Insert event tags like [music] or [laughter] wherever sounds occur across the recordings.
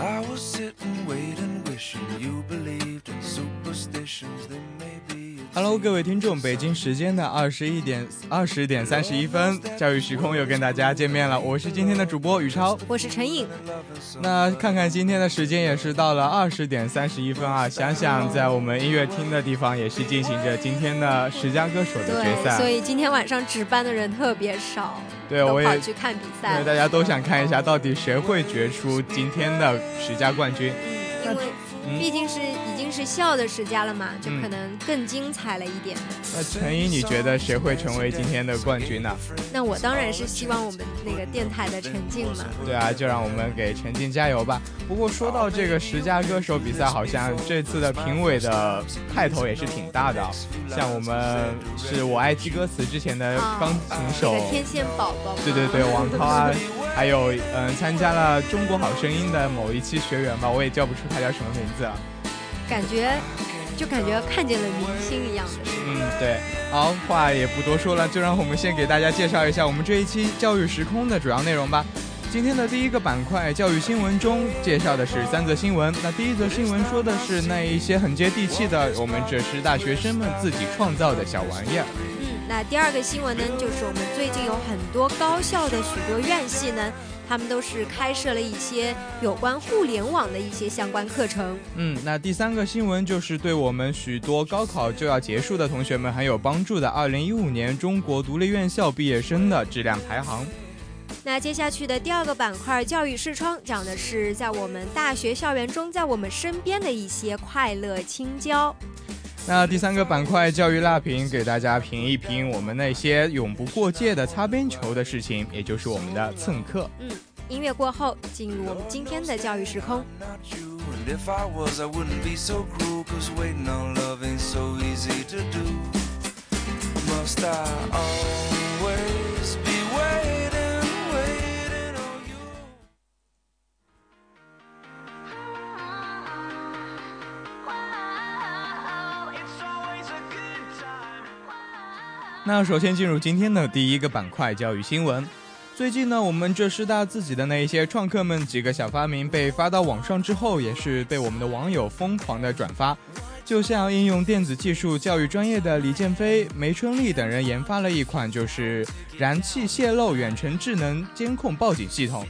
I was sitting, waiting, wishing you believed in superstitions. They may be. Hello，各位听众，北京时间的二十一点二十点三十一分，教育时空又跟大家见面了。我是今天的主播宇超，我是陈颖。那看看今天的时间也是到了二十点三十一分啊，想想在我们音乐厅的地方也是进行着今天的十佳歌手的决赛。所以今天晚上值班的人特别少，对，我也跑去看比赛。因为大家都想看一下到底谁会决出今天的十佳冠军。因为毕竟是已经是笑的十佳了嘛，就可能更精彩了一点。那陈怡，你觉得谁会成为今天的冠军呢？那我当然是希望我们那个电台的陈静嘛。对啊，就让我们给陈静加油吧。不过说到这个十佳歌手比赛，好像这次的评委的派头也是挺大的。像我们是我爱记歌词之前的钢琴手、哦、天线宝宝，对对对，王涛啊，还有嗯参加了中国好声音的某一期学员吧，我也叫不出他叫什么名字。感觉就感觉看见了明星一样的。嗯，对。好，话也不多说了，就让我们先给大家介绍一下我们这一期教育时空的主要内容吧。今天的第一个板块教育新闻中介绍的是三则新闻。那第一则新闻说的是那一些很接地气的我们这是大学生们自己创造的小玩意儿。嗯，那第二个新闻呢，就是我们最近有很多高校的许多院系呢。他们都是开设了一些有关互联网的一些相关课程。嗯，那第三个新闻就是对我们许多高考就要结束的同学们很有帮助的2015年中国独立院校毕业生的质量排行。那接下去的第二个板块教育视窗讲的是在我们大学校园中，在我们身边的一些快乐青椒。那第三个板块教育辣评，给大家评一评我们那些永不过界的擦边球的事情，也就是我们的蹭课。嗯，音乐过后，进入我们今天的教育时空。那首先进入今天的第一个板块教育新闻。最近呢，我们浙师大自己的那一些创客们几个小发明被发到网上之后，也是被我们的网友疯狂的转发。就像应用电子技术教育专业的李建飞、梅春丽等人研发了一款就是燃气泄漏远程智能监控报警系统。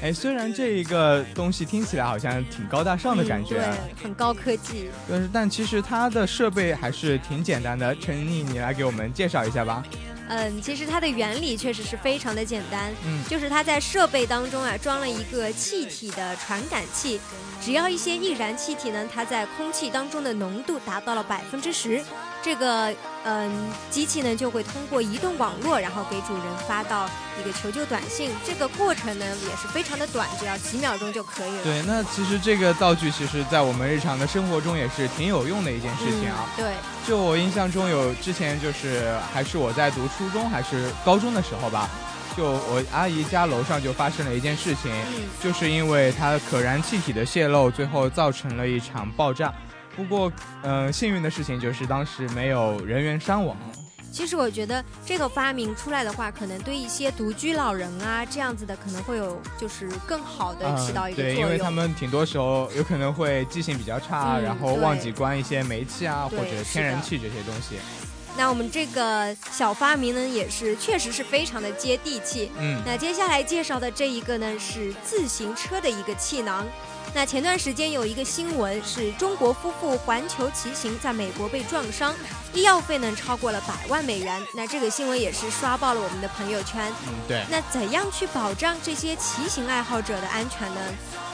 哎，虽然这一个东西听起来好像挺高大上的感觉，嗯、对，很高科技。但是，但其实它的设备还是挺简单的。陈毅，你来给我们介绍一下吧。嗯，其实它的原理确实是非常的简单，嗯，就是它在设备当中啊装了一个气体的传感器，只要一些易燃气体呢，它在空气当中的浓度达到了百分之十，这个嗯机器呢就会通过移动网络，然后给主人发到一个求救短信。这个过程呢也是非常的短，只要几秒钟就可以了。对，那其实这个道具其实在我们日常的生活中也是挺有用的一件事情啊。嗯、对，就我印象中有之前就是还是我在读初中还是高中的时候吧，就我阿姨家楼上就发生了一件事情，嗯、就是因为它可燃气体的泄漏，最后造成了一场爆炸。不过，嗯、呃，幸运的事情就是当时没有人员伤亡。其实我觉得这个发明出来的话，可能对一些独居老人啊这样子的可能会有就是更好的起到一个作用、嗯。对，因为他们挺多时候有可能会记性比较差，嗯、然后忘记关一些煤气啊或者天然气这些东西。那我们这个小发明呢，也是确实是非常的接地气。嗯，那接下来介绍的这一个呢，是自行车的一个气囊。那前段时间有一个新闻，是中国夫妇环球骑行在美国被撞伤，医药费呢超过了百万美元。那这个新闻也是刷爆了我们的朋友圈。嗯，对。那怎样去保障这些骑行爱好者的安全呢？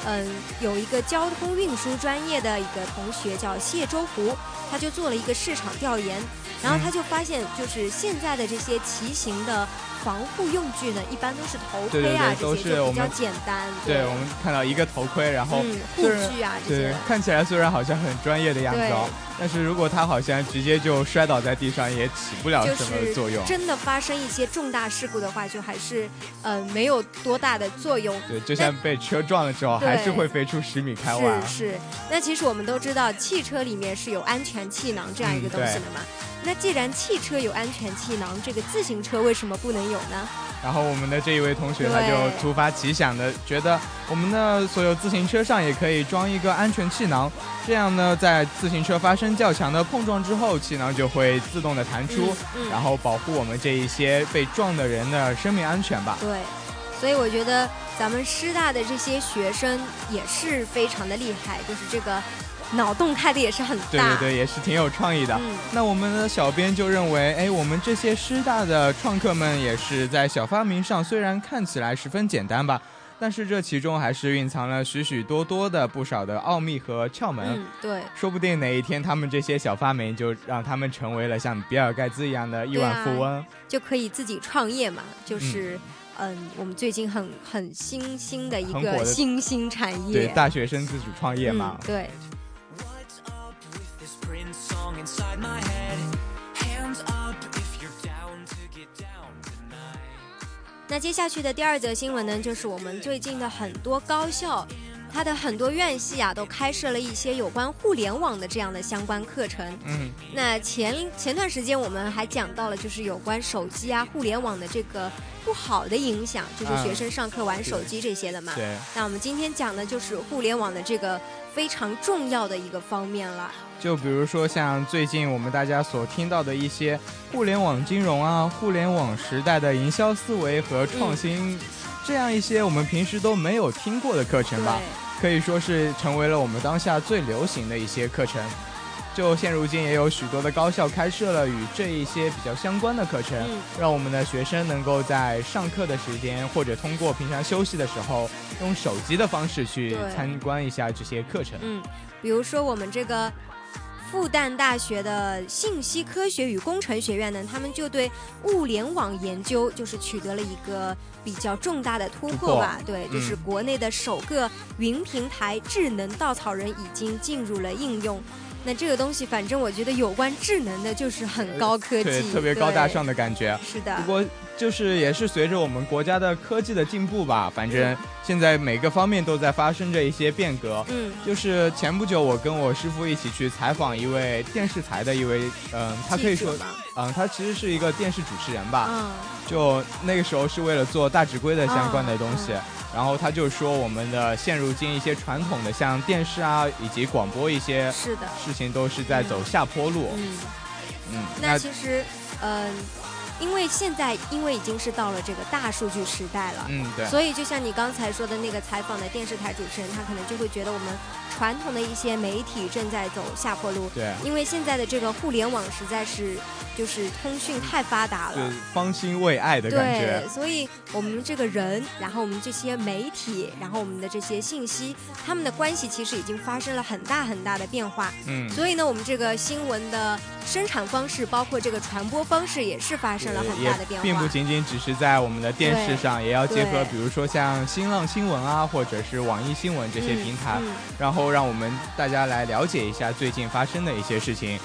嗯，有一个交通运输专业的一个同学叫谢周福，他就做了一个市场调研，然后他就发现，就是现在的这些骑行的防护用具呢，一般都是头盔啊这些就比较简单。对，我们看到一个头盔，然后护具啊这些，看起来虽然好像很专业的样子哦，但是如果他好像直接就摔倒在地上，也起不了什么作用。真的发生一些重大事故的话，就还是呃没有多大的作用。对，就像被车撞了之后，还是会飞出十米开外。是是。那其实我们都知道，汽车里面是有安全气囊这样一个东西的嘛。那既然汽车有安全气囊，这个自行车为什么不能有呢？然后我们的这一位同学他就突发奇想的觉得，我们的所有自行车上也可以装一个安全气囊，这样呢，在自行车发生较强的碰撞之后，气囊就会自动的弹出，然后保护我们这一些被撞的人的生命安全吧。对，所以我觉得咱们师大的这些学生也是非常的厉害，就是这个。脑洞开的也是很大，对对对，也是挺有创意的。那我们的小编就认为，哎，我们这些师大的创客们也是在小发明上，虽然看起来十分简单吧，但是这其中还是蕴藏了许许多多的不少的奥秘和窍门。嗯，对，说不定哪一天他们这些小发明就让他们成为了像比尔盖茨一样的亿万富翁，就可以自己创业嘛。就是，嗯，我们最近很很新兴的一个新兴产业，对，大学生自主创业嘛。对。那接下去的第二则新闻呢，就是我们最近的很多高校，它的很多院系啊，都开设了一些有关互联网的这样的相关课程。嗯，那前前段时间我们还讲到了，就是有关手机啊、互联网的这个不好的影响，就是学生上课玩手机这些的嘛。对。那我们今天讲的就是互联网的这个非常重要的一个方面了。就比如说像最近我们大家所听到的一些互联网金融啊、互联网时代的营销思维和创新，这样一些我们平时都没有听过的课程吧，可以说是成为了我们当下最流行的一些课程。就现如今也有许多的高校开设了与这一些比较相关的课程，让我们的学生能够在上课的时间或者通过平常休息的时候，用手机的方式去参观一下这些课程。嗯，比如说我们这个。复旦大学的信息科学与工程学院呢，他们就对物联网研究就是取得了一个比较重大的突破吧。对，就是国内的首个云平台智能稻草人已经进入了应用。那这个东西，反正我觉得有关智能的，就是很高科技，对，特别高大上的感觉。是的。不过，就是也是随着我们国家的科技的进步吧，反正现在每个方面都在发生着一些变革。嗯。就是前不久，我跟我师傅一起去采访一位电视台的一位，嗯，他可以说，嗯，他其实是一个电视主持人吧。嗯。就那个时候是为了做大指挥的相关的东西。然后他就说，我们的现如今一些传统的像电视啊，以及广播一些是的事情，都是在走下坡路。嗯，嗯。那其实，嗯，因为现在因为已经是到了这个大数据时代了，嗯，对。所以就像你刚才说的那个采访的电视台主持人，他可能就会觉得我们。传统的一些媒体正在走下坡路，对，因为现在的这个互联网实在是就是通讯太发达了，方兴未艾的感觉。对，所以我们这个人，然后我们这些媒体，然后我们的这些信息，他们的关系其实已经发生了很大很大的变化。嗯，所以呢，我们这个新闻的生产方式，包括这个传播方式，也是发生了很大的变化。并不仅仅只是在我们的电视上，也要结合，比如说像新浪新闻啊，或者是网易新闻这些平台，然后。让我们大家来了解一下最近发生的一些事情。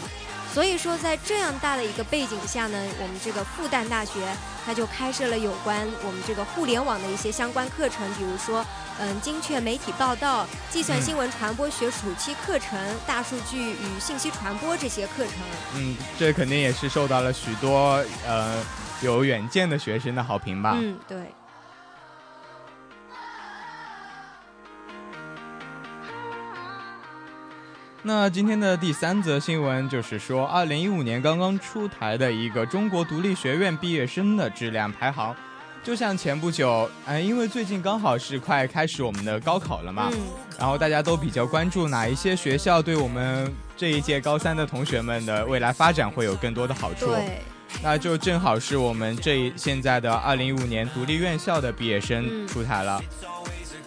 所以说，在这样大的一个背景下呢，我们这个复旦大学它就开设了有关我们这个互联网的一些相关课程，比如说，嗯，精确媒体报道、计算新闻传播学暑期课程、大数据与信息传播这些课程。嗯，这肯定也是受到了许多呃有远见的学生的好评吧。嗯，对。那今天的第三则新闻就是说，二零一五年刚刚出台的一个中国独立学院毕业生的质量排行，就像前不久，哎，因为最近刚好是快开始我们的高考了嘛，然后大家都比较关注哪一些学校对我们这一届高三的同学们的未来发展会有更多的好处，那就正好是我们这现在的二零一五年独立院校的毕业生出台了。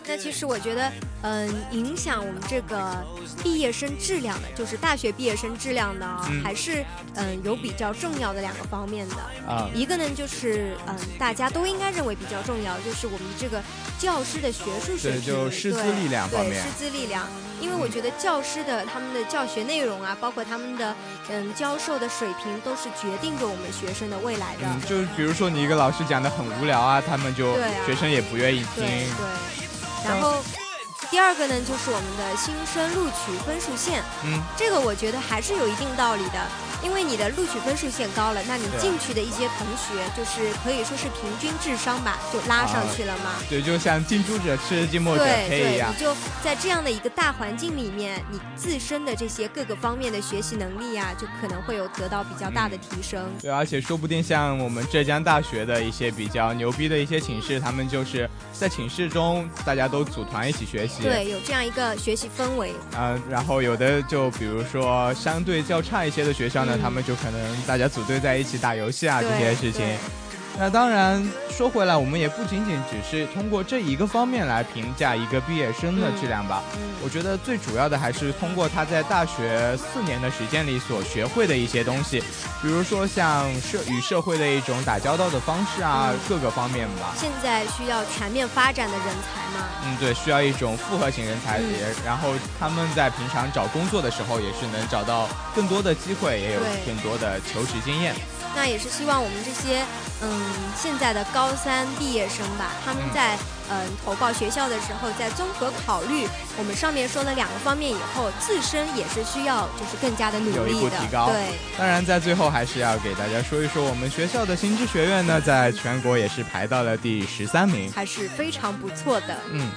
那其实我觉得，嗯，影响我们这个毕业生质量的，就是大学毕业生质量呢，还是嗯有比较重要的两个方面的啊。一个呢就是嗯大家都应该认为比较重要，就是我们这个教师的学术水平，就师资力量方面，师资力量。因为我觉得教师的他们的教学内容啊，包括他们的嗯教授的水平，都是决定着我们学生的未来的。嗯，就是比如说你一个老师讲的很无聊啊，他们就学生也不愿意听。对，然后。第二个呢，就是我们的新生录取分数线，嗯，这个我觉得还是有一定道理的，因为你的录取分数线高了，那你进去的一些同学，就是可以说是平均智商吧，就拉上去了嘛。对，就像近朱者赤，近墨者黑一样。对，你就在这样的一个大环境里面，你自身的这些各个方面的学习能力啊，就可能会有得到比较大的提升。对，而且说不定像我们浙江大学的一些比较牛逼的一些寝室，他们就是在寝室中大家都组团一起学习。对，有这样一个学习氛围。嗯，然后有的就比如说相对较差一些的学校呢，他们就可能大家组队在一起打游戏啊这些事情。那当然说回来，我们也不仅仅只是通过这一个方面来评价一个毕业生的质量吧。我觉得最主要的还是通过他在大学四年的时间里所学会的一些东西，比如说像社与社会的一种打交道的方式啊，各个方面吧。现在需要全面发展的人才吗？嗯，对，需要一种复合型人才，也然后他们在平常找工作的时候也是能找到更多的机会，也有更多的求职经验。那也是希望我们这些嗯现在的高三毕业生吧，他们在嗯投报学校的时候，在综合考虑我们上面说的两个方面以后，自身也是需要就是更加的努力的。对，当然在最后还是要给大家说一说，我们学校的新知学院呢，在全国也是排到了第十三名，还是非常不错的。嗯。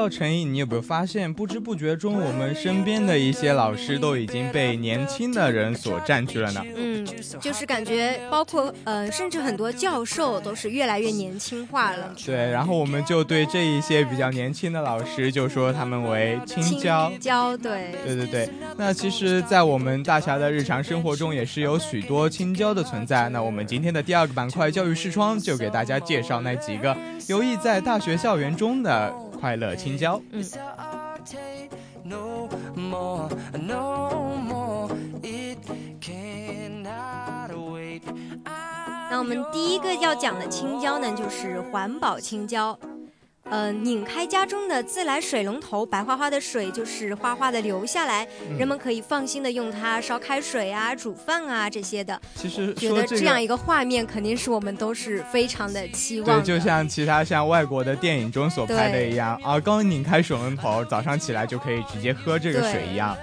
不知道陈毅，你有没有发现，不知不觉中，我们身边的一些老师都已经被年轻的人所占据了呢？嗯，就是感觉，包括呃，甚至很多教授都是越来越年轻化了。对，然后我们就对这一些比较年轻的老师，就说他们为青椒。青椒，对。对对对。那其实，在我们大侠的日常生活中，也是有许多青椒的存在。那我们今天的第二个板块教育视窗，就给大家介绍那几个游弋在大学校园中的。快乐青椒。嗯。那我们第一个要讲的青椒呢，就是环保青椒。嗯，拧开家中的自来水龙头，白花花的水就是哗哗的流下来，人们可以放心的用它烧开水啊、煮饭啊这些的。其实觉得这样一个画面，肯定是我们都是非常的期望。对，就像其他像外国的电影中所拍的一样啊，刚拧开水龙头，早上起来就可以直接喝这个水一样。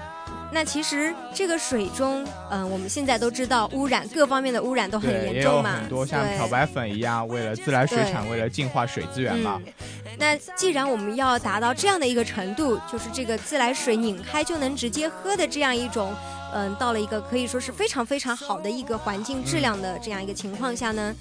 那其实这个水中，嗯，我们现在都知道污染各方面的污染都很严重嘛，很多像漂白粉一样，为了自来水厂，为了净化水资源嘛。那既然我们要达到这样的一个程度，就是这个自来水拧开就能直接喝的这样一种。嗯，到了一个可以说是非常非常好的一个环境质量的这样一个情况下呢，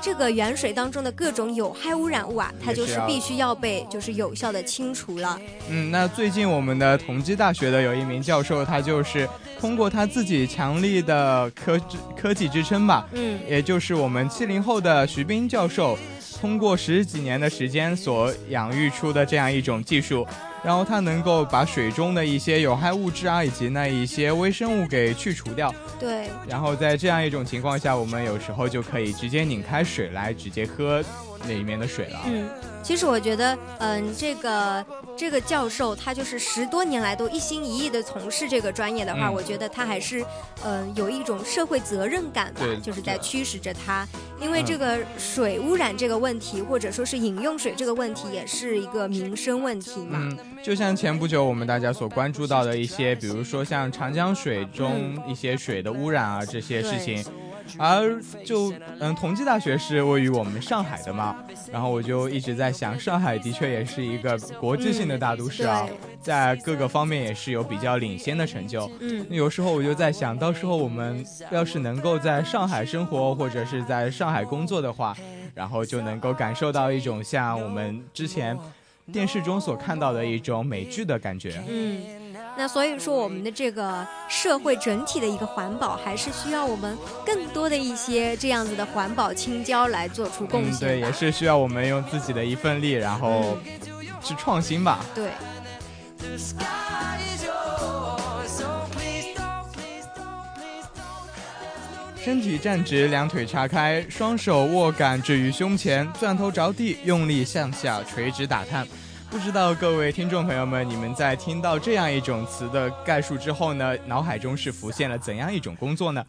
这个原水当中的各种有害污染物啊，它就是必须要被就是有效的清除了。嗯，那最近我们的同济大学的有一名教授，他就是通过他自己强力的科科技支撑吧，嗯，也就是我们七零后的徐斌教授，通过十几年的时间所养育出的这样一种技术。然后它能够把水中的一些有害物质啊，以及那一些微生物给去除掉。对。然后在这样一种情况下，我们有时候就可以直接拧开水来直接喝那里面的水了。嗯。其实我觉得，嗯，这个这个教授他就是十多年来都一心一意的从事这个专业的话，我觉得他还是，嗯，有一种社会责任感吧，就是在驱使着他。因为这个水污染这个问题，或者说是饮用水这个问题，也是一个民生问题嘛。嗯，就像前不久我们大家所关注到的一些，比如说像长江水中一些水的污染啊这些事情。而就嗯，同济大学是位于我们上海的嘛，然后我就一直在想，上海的确也是一个国际性的大都市啊，在各个方面也是有比较领先的成就。嗯，有时候我就在想到时候我们要是能够在上海生活或者是在上海工作的话，然后就能够感受到一种像我们之前电视中所看到的一种美剧的感觉。嗯，那所以说我们的这个社会整体的一个环保，还是需要我们更多的一些这样子的环保青椒来做出贡献、嗯。对，也是需要我们用自己的一份力，然后去创新吧。对。身体站直，两腿叉开，双手握杆置于胸前，钻头着地，用力向下垂直打探。不知道各位听众朋友们，你们在听到这样一种词的概述之后呢，脑海中是浮现了怎样一种工作呢？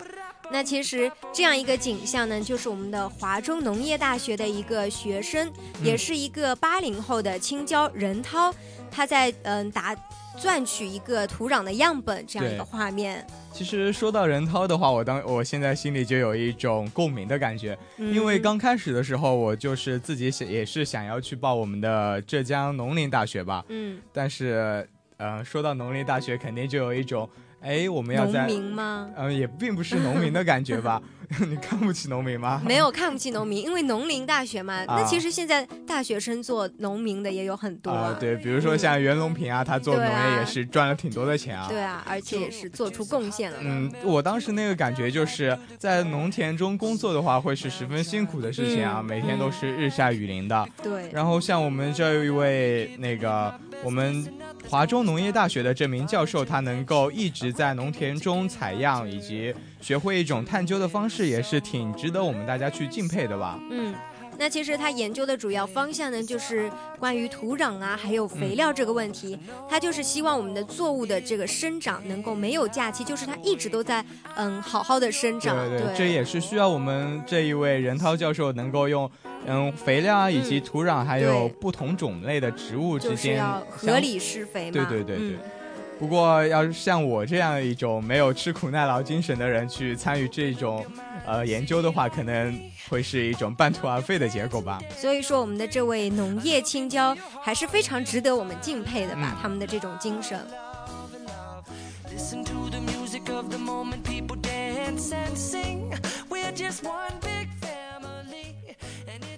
那其实这样一个景象呢，就是我们的华中农业大学的一个学生，也是一个八零后的青椒任涛，他在嗯打钻取一个土壤的样本这样一个画面。其实说到任涛的话，我当我现在心里就有一种共鸣的感觉，因为刚开始的时候，我就是自己想也是想要去报我们的浙江农林大学吧，嗯，但是，呃，说到农林大学，肯定就有一种。哎，我们要在农民吗？嗯，也并不是农民的感觉吧？[laughs] [laughs] 你看不起农民吗？[laughs] 没有看不起农民，因为农林大学嘛。那其实现在大学生做农民的也有很多啊。对，比如说像袁隆平啊，他做农业也是赚了挺多的钱啊。对啊，而且也是做出贡献了。嗯，我当时那个感觉就是在农田中工作的话，会是十分辛苦的事情啊，每天都是日晒雨淋的。对。然后像我们这一位那个我们。华中农业大学的这名教授，他能够一直在农田中采样，以及学会一种探究的方式，也是挺值得我们大家去敬佩的吧？嗯，那其实他研究的主要方向呢，就是关于土壤啊，还有肥料这个问题。他就是希望我们的作物的这个生长能够没有假期，就是它一直都在嗯好好的生长。对对，这也是需要我们这一位任涛教授能够用。嗯，肥料啊，以及土壤，还有不同种类的植物之间合理施肥嘛。对对对对。不过，要是像我这样一种没有吃苦耐劳精神的人去参与这种呃研究的话，可能会是一种半途而废的结果吧。所以说，我们的这位农业青椒还是非常值得我们敬佩的吧？他们的这种精神。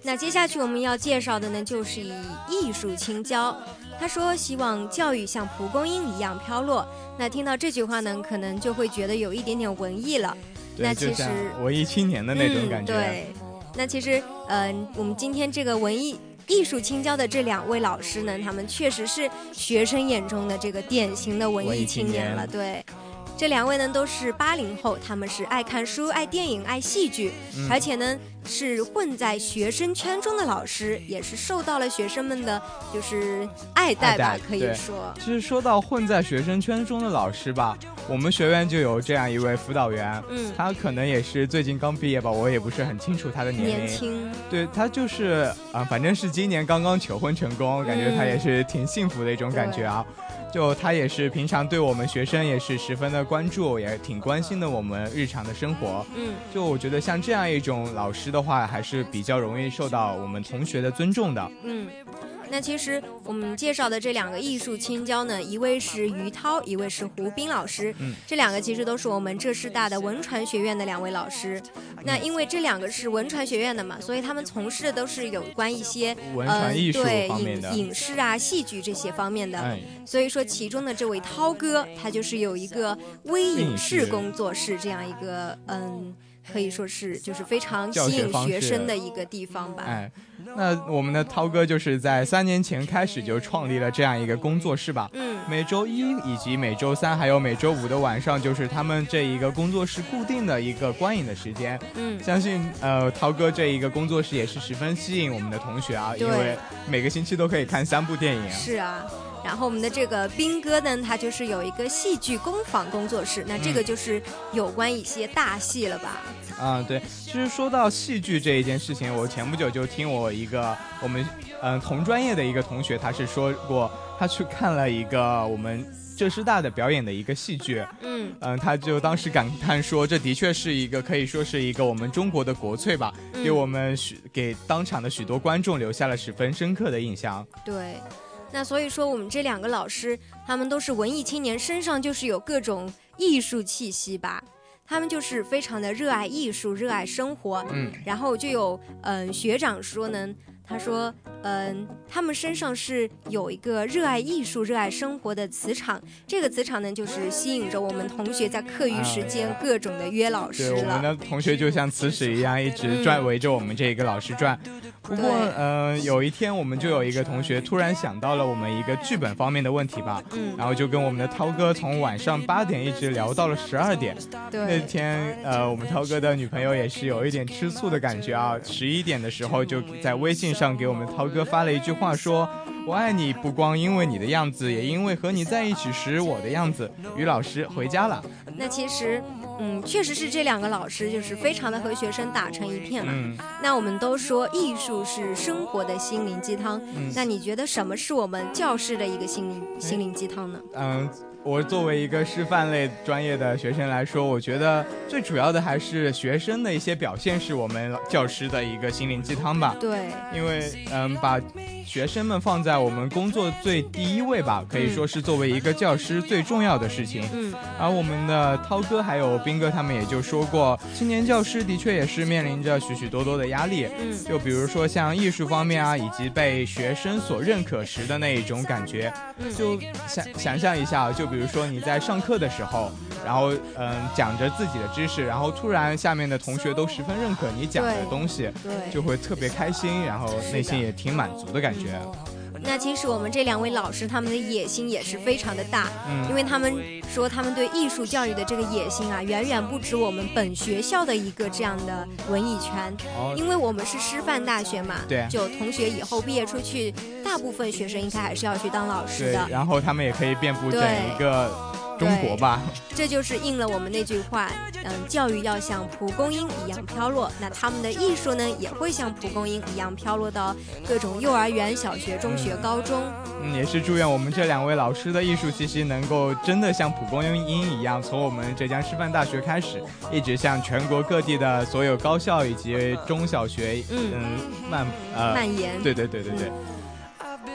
那接下去我们要介绍的呢，就是以艺术青椒。他说希望教育像蒲公英一样飘落。那听到这句话呢，可能就会觉得有一点点文艺了。那其实文艺青年的那种感觉。对。那其实，嗯，我们今天这个文艺艺术青椒的这两位老师呢，他们确实是学生眼中的这个典型的文艺青年了。对。这两位呢都是八零后，他们是爱看书、爱电影、爱戏剧，而且呢是混在学生圈中的老师，也是受到了学生们的就是爱戴吧，可以说。其实说到混在学生圈中的老师吧，我们学院就有这样一位辅导员，嗯，他可能也是最近刚毕业吧，我也不是很清楚他的年龄。年轻。对他就是啊，反正是今年刚刚求婚成功，感觉他也是挺幸福的一种感觉啊。就他也是平常对我们学生也是十分的关注，也挺关心的我们日常的生活。嗯，就我觉得像这样一种老师的话，还是比较容易受到我们同学的尊重的。嗯。那其实我们介绍的这两个艺术青椒呢，一位是于涛，一位是胡斌老师。嗯，这两个其实都是我们浙师大的文传学院的两位老师。那因为这两个是文传学院的嘛，所以他们从事的都是有关一些文传艺术对影影视啊、戏剧这些方面的。所以说，其中的这位涛哥，他就是有一个微影视工作室这样一个嗯。可以说是就是非常吸引学生的一个地方吧。哎，那我们的涛哥就是在三年前开始就创立了这样一个工作室吧。嗯，每周一以及每周三还有每周五的晚上，就是他们这一个工作室固定的一个观影的时间。嗯，相信呃涛哥这一个工作室也是十分吸引我们的同学啊，因为每个星期都可以看三部电影。是啊。然后我们的这个斌哥呢，他就是有一个戏剧工坊工作室，那这个就是有关一些大戏了吧？啊，对。其实说到戏剧这一件事情，我前不久就听我一个我们嗯同专业的一个同学，他是说过他去看了一个我们浙师大的表演的一个戏剧，嗯嗯，他就当时感叹说，这的确是一个可以说是一个我们中国的国粹吧，给我们许给当场的许多观众留下了十分深刻的印象。对。那所以说，我们这两个老师，他们都是文艺青年，身上就是有各种艺术气息吧。他们就是非常的热爱艺术，热爱生活。嗯，然后就有嗯、学长说呢，他说嗯、他们身上是有一个热爱艺术、热爱生活的磁场，这个磁场呢就是吸引着我们同学在课余时间各种的约老师对，我们。的同学就像磁石一样，一直转围着我们这一个老师转。不过，嗯呃，有一天我们就有一个同学突然想到了我们一个剧本方面的问题吧，嗯，然后就跟我们的涛哥从晚上八点一直聊到了十二点。那，天，呃，我们涛哥的女朋友也是有一点吃醋的感觉啊。十一点的时候，就在微信上给我们涛哥发了一句话，说：“我爱你，不光因为你的样子，也因为和你在一起时我的样子。”于老师回家了。那其实。嗯，确实是这两个老师就是非常的和学生打成一片嘛。嗯，那我们都说艺术是生活的心灵鸡汤，嗯那你觉得什么是我们教师的一个心灵心灵鸡汤呢？嗯，我作为一个师范类专业的学生来说，我觉得最主要的还是学生的一些表现是我们教师的一个心灵鸡汤吧。对，因为嗯，把学生们放在我们工作最第一位吧，可以说是作为一个教师最重要的事情。嗯，而我们的涛哥还有斌哥他们也就说过，青年教师的确也是面临着许许多多的压力。嗯就比如说像艺术方面啊，以及被学生所认可时的那一种感觉，嗯就想想象一下，就比如说你在上课的时候，然后嗯讲着自己的知识，然后突然下面的同学都十分认可你讲的东西，对，就会特别开心，然后内心也挺满足的感觉。那其实我们这两位老师他们的野心也是非常的大，嗯，因为他们说他们对艺术教育的这个野心啊，远远不止我们本学校的一个这样的文艺圈。哦，因为我们是师范大学嘛，对就同学以后毕业出去，大部分学生应该还是要去当老师对的，，然后他们也可以遍布整一个中国吧。这就是应了我们那句话，嗯，教育要像蒲公英一样飘落，那他们的艺术呢，也会像蒲公英一样飘落到各种幼儿园、小学、中学、高中。嗯，也是祝愿我们这两位老师的艺术气息能够真的像蒲公英一样，从我们浙江师范大学开始，一直向全国各地的所有高校以及中小学，嗯漫呃，蔓延。对对对对对。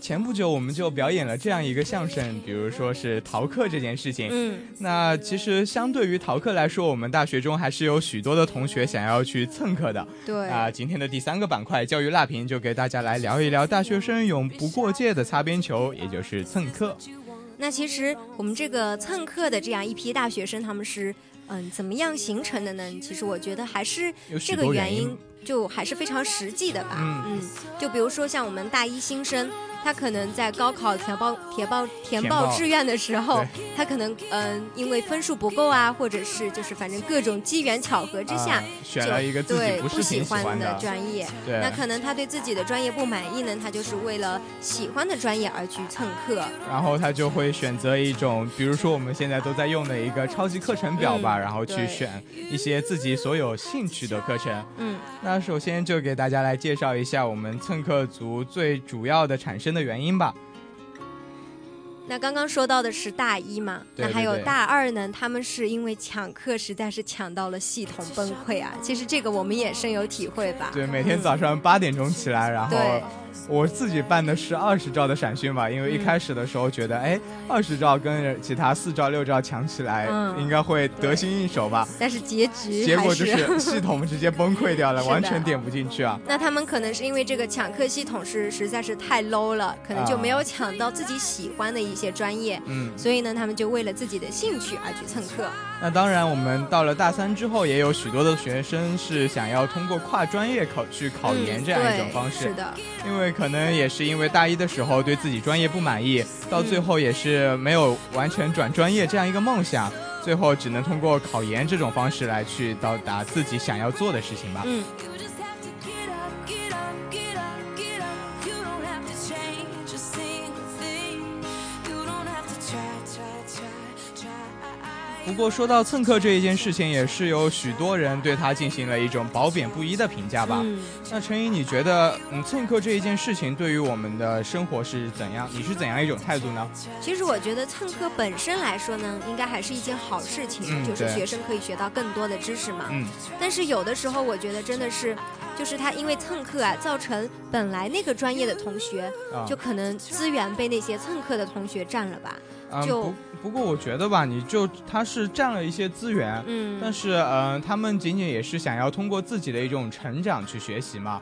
前不久我们就表演了这样一个相声，比如说是逃课这件事情。嗯，那其实相对于逃课来说，我们大学中还是有许多的同学想要去蹭课的。对。啊，今天的第三个板块教育辣评就给大家来聊一聊大学生永不过界的擦边球，也就是蹭课。那其实我们这个蹭课的这样一批大学生，他们是嗯怎么样形成的呢？其实我觉得还是这个原因就还是非常实际的吧。嗯就比如说像我们大一新生。他可能在高考填报填报填报志愿的时候，他可能嗯、因为分数不够啊，或者是就是反正各种机缘巧合之下，啊选了一个自己对不是喜欢欢的专业。对那可能他对自己的专业不满意呢，他就是为了喜欢的专业而去蹭课。然后他就会选择一种，比如说我们现在都在用的一个超级课程表吧，嗯然后去选一些自己所有兴趣的课程。嗯，那首先就给大家来介绍一下我们蹭课族最主要的产生的原因吧。那刚刚说到的是大一嘛，对那还有大二呢？他们是因为抢课实在是抢到了系统崩溃啊！其实这个我们也深有体会吧。对，每天早上八点钟起来，然后对我自己办的是二十兆的闪讯吧，因为一嗯开始的时候觉得，哎，二十兆跟其他四兆、六兆抢起来，嗯应该会得心应手吧。但是结局结果就是系统直接崩溃掉了，[laughs] 完全点不进去啊。那他们可能是因为这个抢课系统是实在是太 low 了，可能就啊没有抢到自己喜欢的一些专业，嗯，所以呢，他们就为了自己的兴趣而去蹭课。那当然，我们到了大三之后，也有许多的学生是想要通过跨专业考去考研嗯这样一种方式，是的，因为可能也是因为大一的时候对自己专业不满意，到最后也是没有完成转专业这样一个梦想，最后只能通过考研这种方式来去到达自己想要做的事情吧。嗯。不过说到蹭课这一件事情，也是有许多人对他进行了一种褒贬不一的评价吧。嗯，那陈怡，你觉得嗯蹭课这一件事情对于我们的生活是怎样？你是怎样一种态度呢？其实我觉得蹭课本身来说呢，应该还是一件好事情，就是学生可以学到更多的知识嘛。嗯，但是有的时候，我觉得真的是，就是他因为蹭课啊，造成本来那个专业的同学，啊就可能资源被那些蹭课的同学占了吧。嗯就不不过我觉得吧，你就他是占了一些资源，嗯，但是呃，他们仅仅也是想要通过自己的一种成长去学习嘛。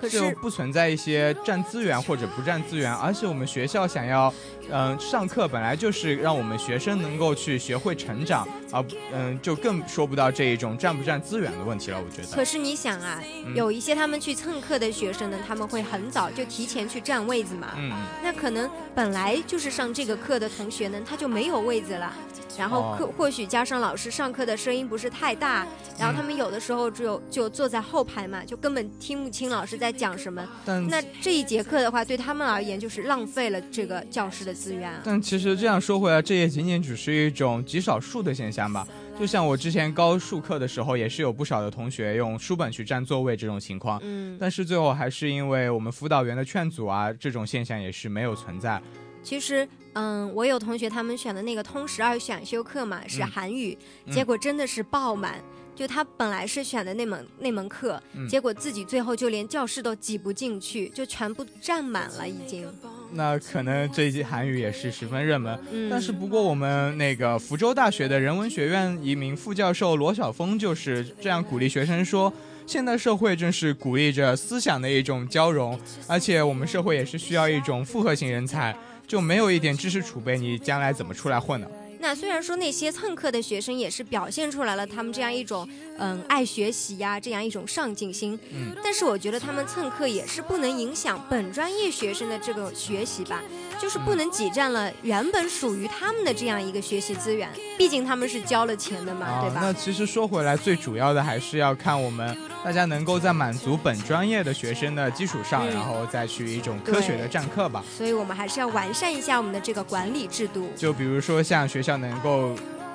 可就是不存在一些占资源或者不占资源，而且我们学校想要，嗯、上课本来就是让我们学生能够去学会成长，而嗯、就更说不到这一种占不占资源的问题了。我觉得，可是你想啊，嗯有一些他们去蹭课的学生呢，他们会很早就提前去占位子嘛。嗯，那可能本来就是上这个课的同学呢，他就没有位子了。然后哦课或许加上老师上课的声音不是太大，然后他们有的时候只有就坐在后排嘛，就根本听不清老师在讲什么。但那这一节课的话，对他们而言就是浪费了这个教师的资源啊。但其实这样说回来，这也仅仅只是一种极少数的现象吧。就像我之前高数课的时候，也是有不少的同学用书本去占座位这种情况，嗯，但是最后还是因为我们辅导员的劝阻啊，这种现象也是没有存在。其实，嗯，我有同学他们选的那个通识二选修课嘛，是嗯韩语，嗯结果真的是爆满。就他本来是选的那门那门课，嗯结果自己最后就连教室都挤不进去，就全部占满了已经。那可能这一季韩语也是十分热门。嗯，但是不过，我们那个福州大学的人文学院一名副教授罗晓峰就是这样鼓励学生说：现代社会正是鼓励着思想的一种交融，而且我们社会也是需要一种复合型人才，就没有一点知识储备，你将来怎么出来混呢？那虽然说那些蹭课的学生也是表现出来了他们这样一种嗯爱学习呀、这样一种上进心，嗯，但是我觉得他们蹭课也是不能影响本专业学生的这个学习吧，就是不能挤占了原本属于他们的这样一个学习资源，毕竟他们是交了钱的嘛，对吧？啊那其实说回来，最主要的还是要看我们大家能够在满足本专业的学生的基础上，嗯然后再去一种科学的占课吧。所以我们还是要完善一下我们的这个管理制度。就比如说像学校能够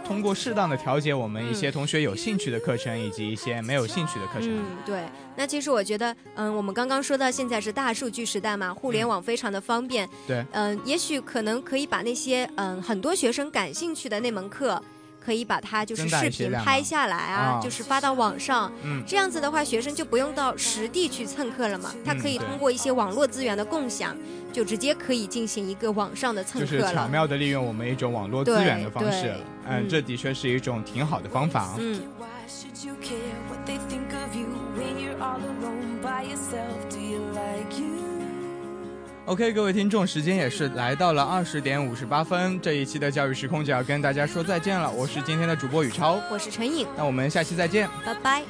通过适当的调节我们一些同学有兴趣的课程，以及一些没有兴趣的课程。嗯，对。那其实我觉得，嗯，我们刚刚说到现在是大数据时代嘛，互联网非常的方便。对，嗯，也许可能可以把那些嗯很多学生感兴趣的那门课，可以把它就是视频拍下来啊，啊就是发到网上。嗯，这样子的话，学生就不用到实地去蹭课了嘛，他可以通过一些网络资源的共享，就直接可以进行一个网上的蹭就是巧。妙的利用我们一种网络资源的方式。嗯，嗯这的确是一种挺好的方法啊。嗯，Why should you care what they think of you when you're all alone by yourself? Do you like you? OK，各位听众，时间也是来到了二十点五十八分，这一期的教育时空就要跟大家说再见了。我是今天的主播宇超，我是陈颖，那我们下期再见。拜拜。